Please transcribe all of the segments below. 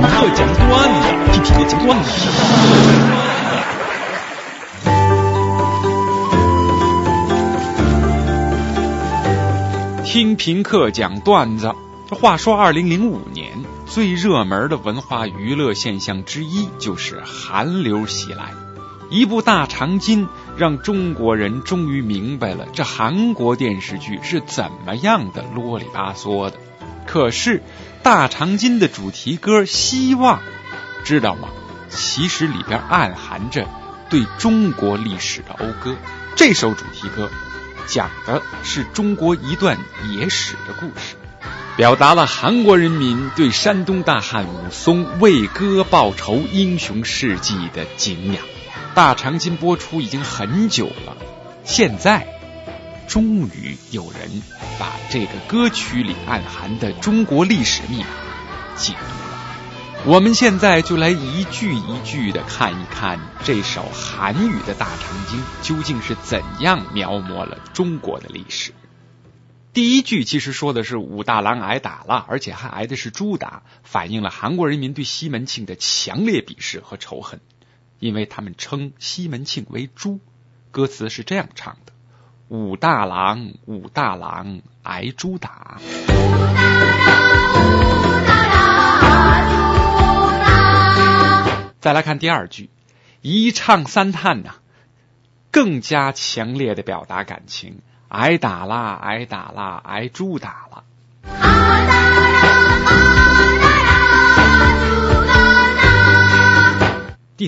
课讲段子，听评课讲段子。听评课讲段子。这话说，二零零五年最热门的文化娱乐现象之一就是韩流袭来。一部大长今，让中国人终于明白了这韩国电视剧是怎么样的啰里吧嗦的。可是，大长今的主题歌《希望》，知道吗？其实里边暗含着对中国历史的讴歌。这首主题歌。讲的是中国一段野史的故事，表达了韩国人民对山东大汉武松为歌报仇英雄事迹的敬仰。大长今播出已经很久了，现在终于有人把这个歌曲里暗含的中国历史密码解读了。我们现在就来一句一句的看一看这首韩语的大长今究竟是怎样描摹了中国的历史。第一句其实说的是武大郎挨打了，而且还挨的是猪打，反映了韩国人民对西门庆的强烈鄙视和仇恨，因为他们称西门庆为猪。歌词是这样唱的：武大郎，武大郎挨猪打。再来看第二句，一唱三叹呐，更加强烈的表达感情。挨打啦，挨打啦，挨猪打了。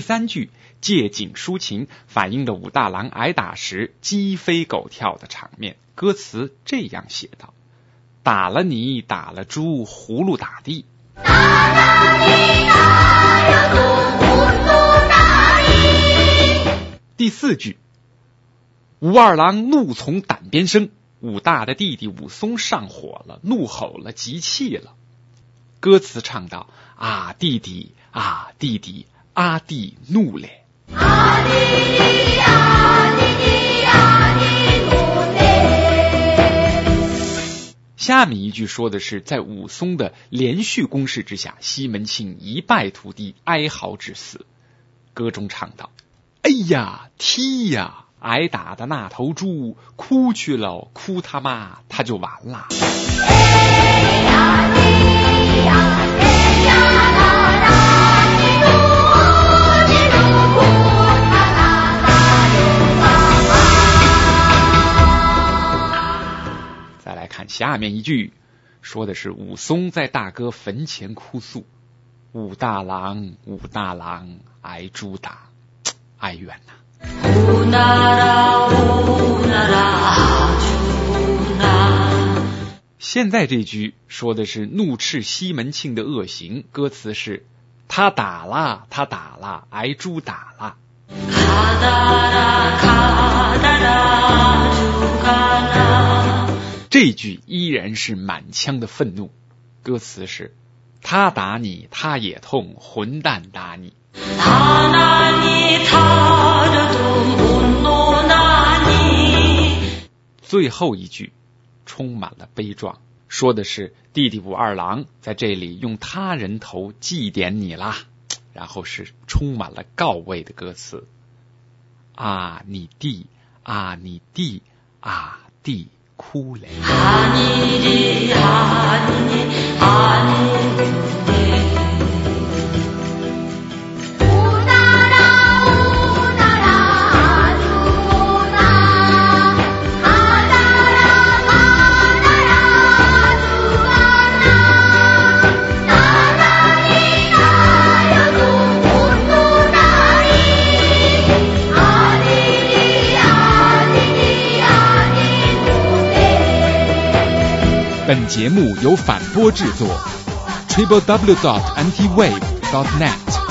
三句借景抒情，反映着武大郎挨打时鸡飞狗跳的场面。歌词这样写道：打了你，打了猪，葫芦打地。第四句，武二郎怒从胆边生，武大的弟弟武松上火了，怒吼了，急气了。歌词唱道：啊弟弟啊弟弟，阿弟怒嘞。阿弟弟啊弟弟啊弟怒嘞。下面一句说的是，在武松的连续攻势之下，西门庆一败涂地，哀嚎致死。歌中唱道。哎呀，踢呀！挨打的那头猪哭去了，哭他妈，他就完了。再来看下面一句，说的是武松在大哥坟前哭诉：“武大郎，武大郎，挨猪打。”哀怨呐！现在这句说的是怒斥西门庆的恶行，歌词是他打了，他打了，挨猪打了。这句依然是满腔的愤怒，歌词是他打你，他也痛，混蛋打你。最后一句充满了悲壮，说的是弟弟武二郎在这里用他人头祭奠你啦，然后是充满了告慰的歌词。啊，你弟啊，你弟啊，弟。哭本节目由反播制作，triple w dot ntwave dot net。